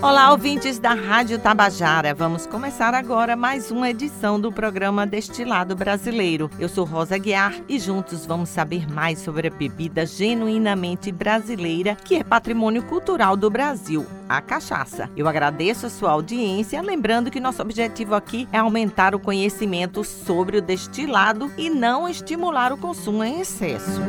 Olá, ouvintes da Rádio Tabajara. Vamos começar agora mais uma edição do programa Destilado Brasileiro. Eu sou Rosa Guiar e juntos vamos saber mais sobre a bebida genuinamente brasileira que é patrimônio cultural do Brasil, a cachaça. Eu agradeço a sua audiência, lembrando que nosso objetivo aqui é aumentar o conhecimento sobre o destilado e não estimular o consumo em excesso.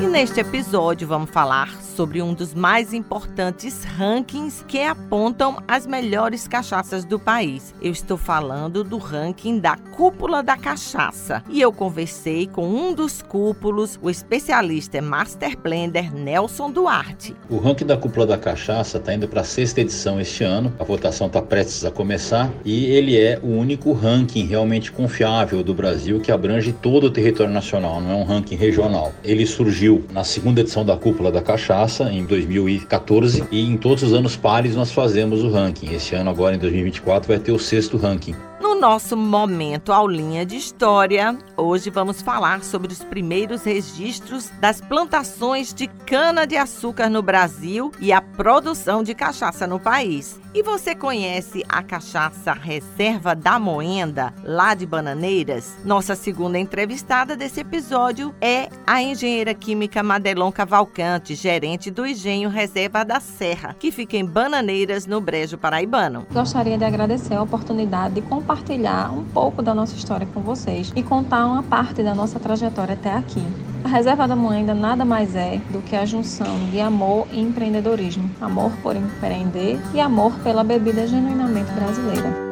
E neste episódio vamos falar sobre um dos mais importantes rankings que apontam as melhores cachaças do país. Eu estou falando do ranking da Cúpula da Cachaça. E eu conversei com um dos cúpulos, o especialista Master Blender Nelson Duarte. O ranking da Cúpula da Cachaça está indo para a sexta edição este ano. A votação está prestes a começar e ele é o único ranking realmente confiável do Brasil que abrange todo o território nacional, não é um ranking regional. Ele surgiu na segunda edição da Cúpula da Cachaça em 2014 e em todos os anos pares nós fazemos o ranking. Esse ano agora em 2024 vai ter o sexto ranking. No nosso momento aulinha de história, hoje vamos falar sobre os primeiros registros das plantações de cana-de-açúcar no Brasil e a produção de cachaça no país. E você conhece a cachaça Reserva da Moenda, lá de Bananeiras? Nossa segunda entrevistada desse episódio é a engenheira química Madelon Cavalcante, gerente do Engenho Reserva da Serra, que fica em Bananeiras, no Brejo Paraibano. Gostaria de agradecer a oportunidade de compartilhar um pouco da nossa história com vocês e contar uma parte da nossa trajetória até aqui. A reserva da moenda nada mais é do que a junção de amor e empreendedorismo, amor por empreender e amor pela bebida genuinamente brasileira.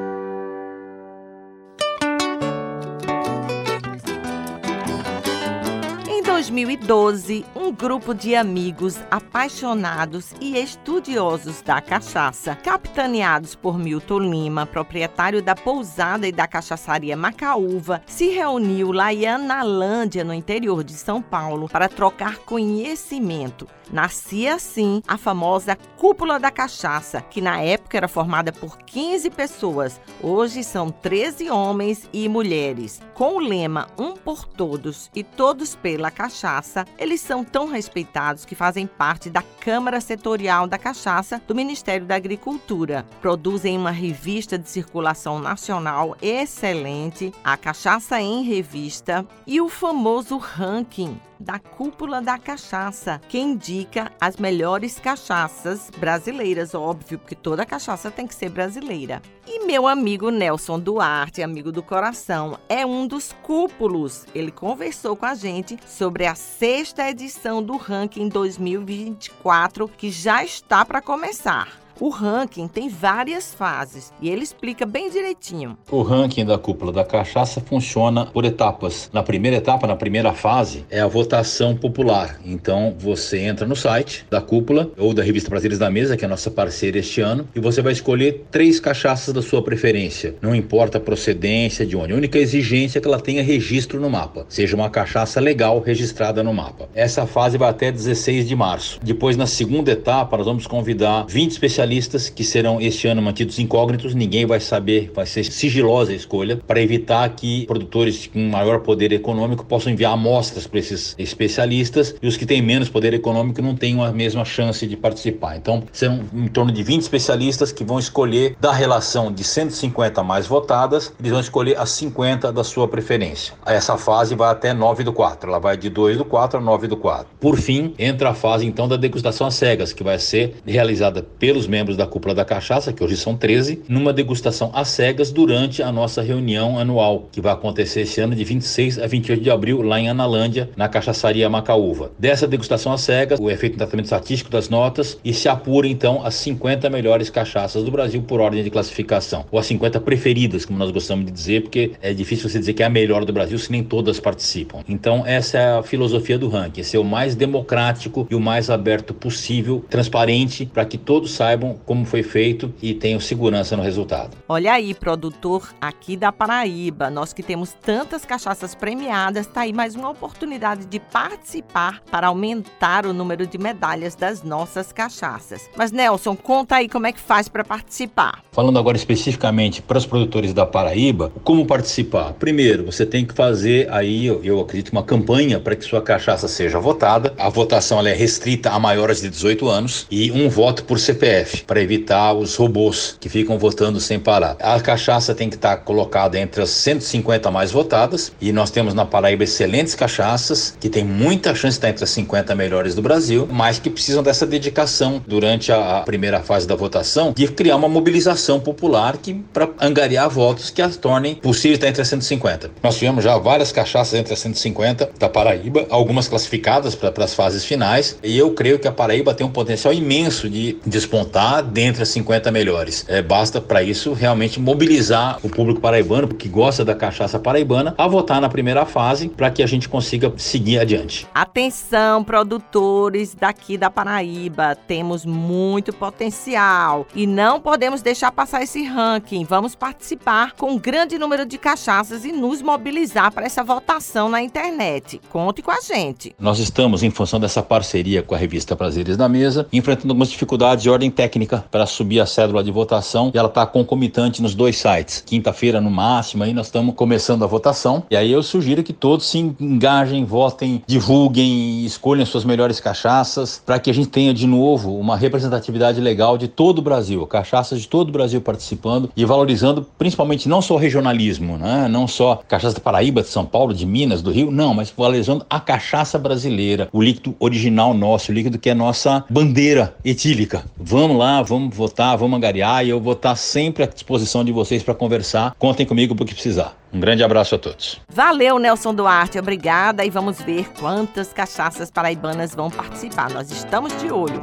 2012, um grupo de amigos apaixonados e estudiosos da cachaça, capitaneados por Milton Lima, proprietário da pousada e da cachaçaria Macaúva, se reuniu lá em Analândia, no interior de São Paulo, para trocar conhecimento. Nascia assim a famosa Cúpula da Cachaça, que na época era formada por 15 pessoas, hoje são 13 homens e mulheres. Com o lema Um por Todos e Todos pela Cachaça, cachaça, eles são tão respeitados que fazem parte da Câmara Setorial da Cachaça do Ministério da Agricultura. Produzem uma revista de circulação nacional excelente, a Cachaça em Revista e o famoso ranking da Cúpula da Cachaça, que indica as melhores cachaças brasileiras, óbvio, porque toda cachaça tem que ser brasileira. E meu amigo Nelson Duarte, amigo do coração, é um dos cúpulos. Ele conversou com a gente sobre a sexta edição do ranking 2024, que já está para começar. O ranking tem várias fases e ele explica bem direitinho. O ranking da cúpula da cachaça funciona por etapas. Na primeira etapa, na primeira fase, é a votação popular. Então você entra no site da cúpula ou da revista Brasileiros da Mesa, que é a nossa parceira este ano, e você vai escolher três cachaças da sua preferência. Não importa a procedência de onde. A única exigência é que ela tenha registro no mapa, seja uma cachaça legal registrada no mapa. Essa fase vai até 16 de março. Depois, na segunda etapa, nós vamos convidar 20 especialistas que serão este ano mantidos incógnitos, ninguém vai saber, vai ser sigilosa a escolha, para evitar que produtores com maior poder econômico possam enviar amostras para esses especialistas e os que têm menos poder econômico não tenham a mesma chance de participar. Então, serão em torno de 20 especialistas que vão escolher da relação de 150 mais votadas, eles vão escolher as 50 da sua preferência. Essa fase vai até 9 do 4, ela vai de 2 do 4 a 9 do 4. Por fim, entra a fase então da degustação às cegas, que vai ser realizada pelos membros membros da Cúpula da Cachaça, que hoje são 13, numa degustação às cegas durante a nossa reunião anual, que vai acontecer esse ano de 26 a 28 de abril, lá em Analândia, na Cachaçaria Macaúva. Dessa degustação às cegas, o efeito de tratamento estatístico das notas e se apura então as 50 melhores cachaças do Brasil por ordem de classificação, ou as 50 preferidas, como nós gostamos de dizer, porque é difícil você dizer que é a melhor do Brasil se nem todas participam. Então, essa é a filosofia do ranking, ser o mais democrático e o mais aberto possível, transparente, para que todos saibam como foi feito e tenham segurança no resultado. Olha aí, produtor aqui da Paraíba, nós que temos tantas cachaças premiadas, tá aí mais uma oportunidade de participar para aumentar o número de medalhas das nossas cachaças. Mas Nelson, conta aí como é que faz para participar. Falando agora especificamente para os produtores da Paraíba, como participar? Primeiro, você tem que fazer aí, eu acredito, uma campanha para que sua cachaça seja votada. A votação é restrita a maiores de 18 anos e um voto por CPF. Para evitar os robôs que ficam votando sem parar. A cachaça tem que estar tá colocada entre as 150 mais votadas e nós temos na Paraíba excelentes cachaças que tem muita chance de estar entre as 50 melhores do Brasil, mas que precisam dessa dedicação durante a primeira fase da votação de criar uma mobilização popular que para angariar votos que as tornem possível estar entre as 150. Nós tivemos já várias cachaças entre as 150 da Paraíba, algumas classificadas para as fases finais, e eu creio que a Paraíba tem um potencial imenso de despontar dentre as 50 melhores. É, basta para isso realmente mobilizar o público paraibano que gosta da cachaça paraibana a votar na primeira fase para que a gente consiga seguir adiante. Atenção, produtores daqui da Paraíba, temos muito potencial e não podemos deixar passar esse ranking. Vamos participar com um grande número de cachaças e nos mobilizar para essa votação na internet. Conte com a gente. Nós estamos, em função dessa parceria com a revista Prazeres da Mesa, enfrentando algumas dificuldades de ordem técnica para subir a cédula de votação e ela está concomitante nos dois sites. Quinta-feira, no máximo, aí nós estamos começando a votação. E aí eu sugiro que todos se engajem, votem, divulguem, escolham suas melhores cachaças para que a gente tenha de novo uma representatividade legal de todo o Brasil, cachaças de todo o Brasil participando e valorizando principalmente não só o regionalismo, né? não só cachaça da Paraíba, de São Paulo, de Minas, do Rio, não, mas valorizando a cachaça brasileira, o líquido original nosso, o líquido que é nossa bandeira etílica. Vamos lá, vamos votar, vamos angariar e eu vou estar sempre à disposição de vocês para conversar. Contem comigo para o que precisar. Um grande abraço a todos. Valeu, Nelson Duarte, obrigada e vamos ver quantas cachaças paraibanas vão participar. Nós estamos de olho.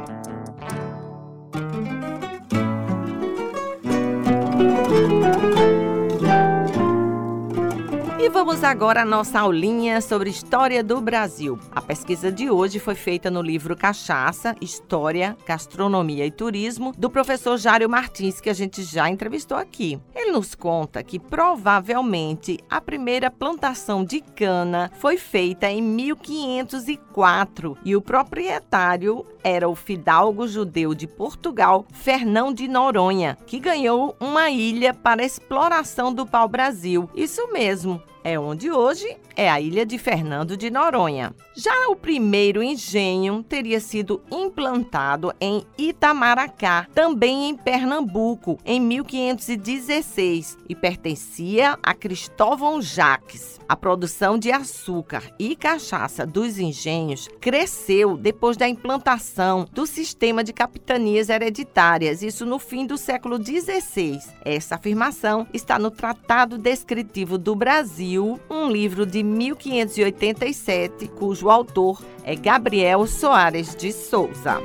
E vamos agora à nossa aulinha sobre história do Brasil. A pesquisa de hoje foi feita no livro Cachaça, História, Gastronomia e Turismo, do professor Jário Martins, que a gente já entrevistou aqui. Ele nos conta que provavelmente a primeira plantação de cana foi feita em 1504 e o proprietário era o fidalgo judeu de Portugal, Fernão de Noronha, que ganhou uma ilha para exploração do pau-brasil. Isso mesmo, é onde hoje é a ilha de Fernando de Noronha. Já o primeiro engenho teria sido implantado em Itamaracá, também em Pernambuco, em 1516 e pertencia a Cristóvão Jaques. A produção de açúcar e cachaça dos engenhos cresceu depois da implantação do sistema de capitanias hereditárias, isso no fim do século XVI. Essa afirmação está no Tratado Descritivo do Brasil, um livro de 1587, cujo autor é Gabriel Soares de Souza.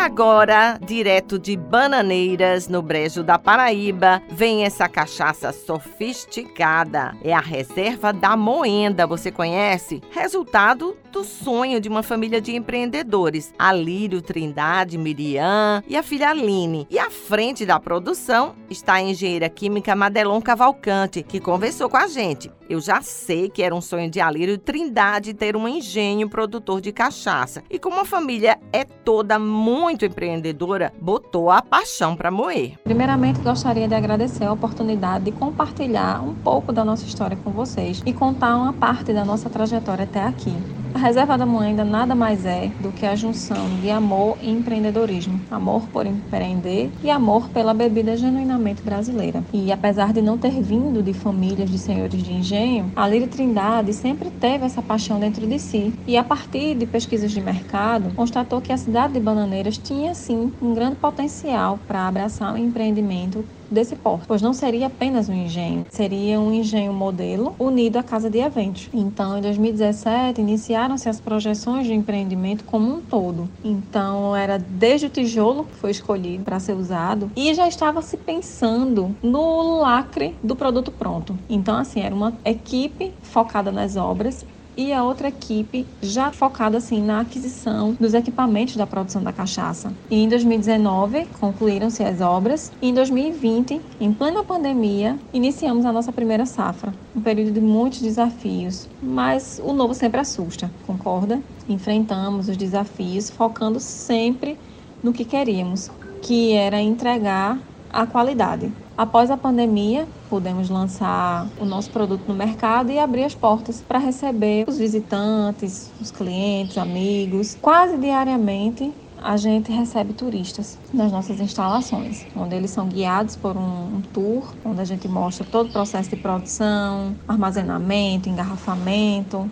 Agora, direto de Bananeiras, no Brejo da Paraíba, vem essa cachaça sofisticada. É a reserva da Moenda, você conhece? Resultado do sonho de uma família de empreendedores, Alírio Trindade, Miriam e a filha Aline. E à frente da produção está a engenheira química Madelon Cavalcante, que conversou com a gente. Eu já sei que era um sonho de Alírio Trindade ter um engenho produtor de cachaça. E como a família é toda muito empreendedora, botou a paixão para moer. Primeiramente, gostaria de agradecer a oportunidade de compartilhar um pouco da nossa história com vocês e contar uma parte da nossa trajetória até aqui. A reserva da Moenda nada mais é do que a junção de amor e empreendedorismo. Amor por empreender e amor pela bebida genuinamente brasileira. E apesar de não ter vindo de famílias de senhores de engenho, a Lírio Trindade sempre teve essa paixão dentro de si. E a partir de pesquisas de mercado, constatou que a cidade de Bananeiras tinha sim um grande potencial para abraçar um empreendimento desse porte, pois não seria apenas um engenho, seria um engenho modelo unido à casa de eventos. Então, em 2017, iniciaram-se as projeções de empreendimento como um todo. Então, era desde o tijolo que foi escolhido para ser usado e já estava se pensando no lacre do produto pronto. Então, assim, era uma equipe focada nas obras e a outra equipe já focada assim na aquisição dos equipamentos da produção da cachaça. E em 2019 concluíram-se as obras e em 2020, em plena pandemia, iniciamos a nossa primeira safra. Um período de muitos desafios, mas o novo sempre assusta, concorda? Enfrentamos os desafios focando sempre no que queríamos, que era entregar a qualidade. Após a pandemia, pudemos lançar o nosso produto no mercado e abrir as portas para receber os visitantes, os clientes, amigos, quase diariamente a gente recebe turistas nas nossas instalações, onde eles são guiados por um, um, tour, onde a gente mostra todo o processo de produção, armazenamento, engarrafamento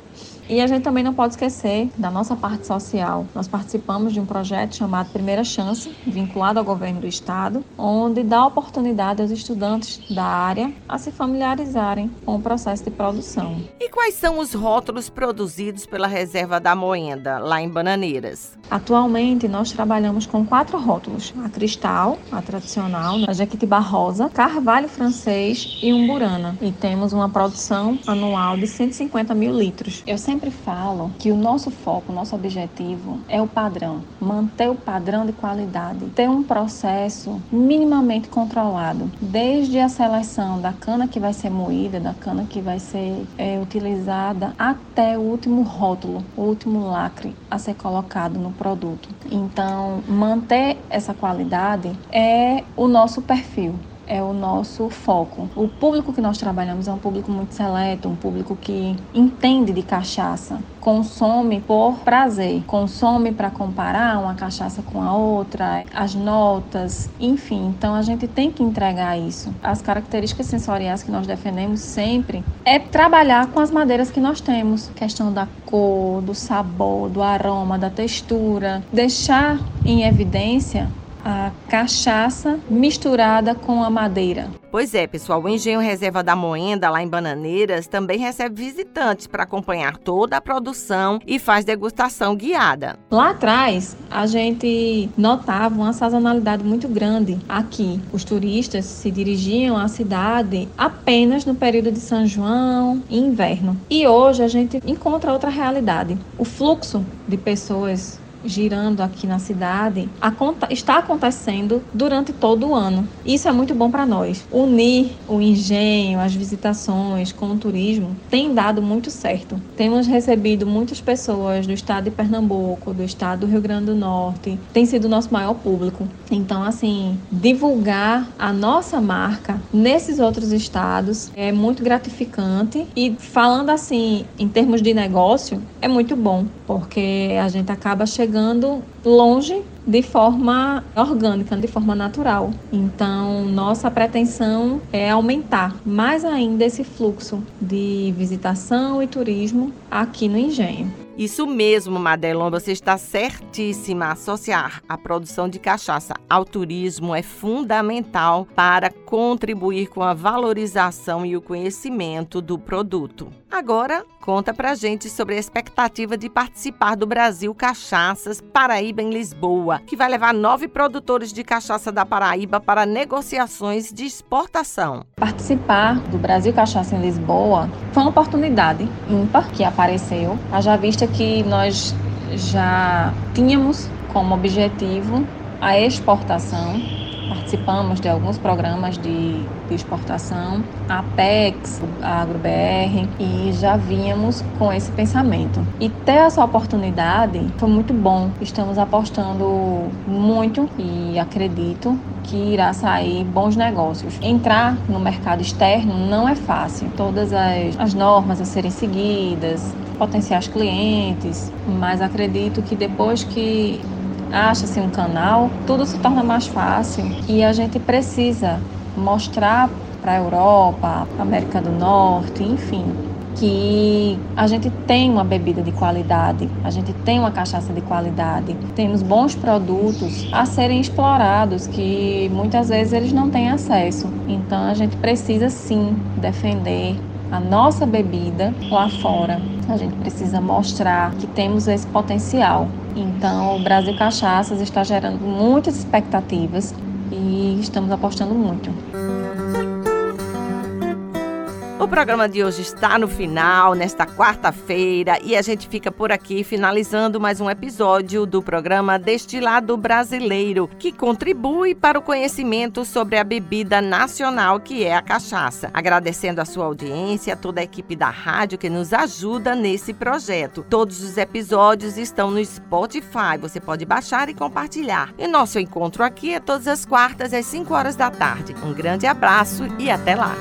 e a gente também não pode esquecer da nossa parte social. Nós participamos de um projeto chamado Primeira Chance, vinculado ao governo do estado, onde dá oportunidade aos estudantes da área a se familiarizarem com o processo de produção. E quais são os rótulos produzidos pela Reserva da Moenda, lá em Bananeiras? Atualmente, nós trabalhamos com quatro rótulos: a Cristal, a tradicional, a Jequitibá Rosa, Carvalho Francês e Umburana. E temos uma produção anual de 150 mil litros. Eu sempre sempre falo que o nosso foco, o nosso objetivo é o padrão, manter o padrão de qualidade, ter um processo minimamente controlado, desde a seleção da cana que vai ser moída, da cana que vai ser é, utilizada, até o último rótulo, o último lacre a ser colocado no produto. Então, manter essa qualidade é o nosso perfil é o nosso foco. O público que nós trabalhamos é um público muito seleto, um público que entende de cachaça, consome por prazer, consome para comparar uma cachaça com a outra, as notas, enfim. Então a gente tem que entregar isso. As características sensoriais que nós defendemos sempre é trabalhar com as madeiras que nós temos, questão da cor, do sabor, do aroma, da textura, deixar em evidência a cachaça misturada com a madeira. Pois é, pessoal, o Engenho Reserva da Moenda, lá em Bananeiras, também recebe visitantes para acompanhar toda a produção e faz degustação guiada. Lá atrás, a gente notava uma sazonalidade muito grande aqui. Os turistas se dirigiam à cidade apenas no período de São João e inverno. E hoje a gente encontra outra realidade. O fluxo de pessoas girando aqui na cidade está acontecendo durante todo o ano. Isso é muito bom para nós. Unir o engenho, as visitações com o turismo tem dado muito certo. Temos recebido muitas pessoas do estado de Pernambuco, do estado do Rio Grande do Norte, tem sido o nosso maior público. Então, assim, divulgar a nossa marca nesses outros estados é muito gratificante e falando assim, em termos de negócio, é muito bom, porque a gente acaba chegando chegando longe de forma orgânica, de forma natural. Então, nossa pretensão é aumentar mais ainda esse fluxo de visitação e turismo aqui no engenho. Isso mesmo, Madelon, você está certíssima. Associar a produção de cachaça ao turismo é fundamental para contribuir com a valorização e o conhecimento do produto. Agora, conta pra gente sobre a expectativa de participar do Brasil Cachaças Paraíba em Lisboa, que vai levar nove produtores de cachaça da Paraíba para negociações de exportação. Participar do Brasil Cachaça em Lisboa foi uma oportunidade ímpar que apareceu, haja vista que nós já tínhamos como objetivo a exportação participamos de alguns programas de, de exportação, a Apex, a AgroBR, e já vínhamos com esse pensamento. E ter essa oportunidade foi muito bom. Estamos apostando muito e acredito que irá sair bons negócios. Entrar no mercado externo não é fácil. Todas as, as normas a serem seguidas, potenciais clientes, mas acredito que depois que acha-se um canal, tudo se torna mais fácil e a gente precisa mostrar para a Europa, América do Norte, enfim, que a gente tem uma bebida de qualidade, a gente tem uma cachaça de qualidade, temos bons produtos a serem explorados que muitas vezes eles não têm acesso. Então a gente precisa sim defender a nossa bebida lá fora. A gente precisa mostrar que temos esse potencial. Então, o Brasil Cachaças está gerando muitas expectativas e estamos apostando muito. O programa de hoje está no final, nesta quarta-feira, e a gente fica por aqui finalizando mais um episódio do programa Destilado Brasileiro, que contribui para o conhecimento sobre a bebida nacional que é a cachaça. Agradecendo a sua audiência, toda a equipe da rádio que nos ajuda nesse projeto. Todos os episódios estão no Spotify, você pode baixar e compartilhar. E nosso encontro aqui é todas as quartas às 5 horas da tarde. Um grande abraço e até lá!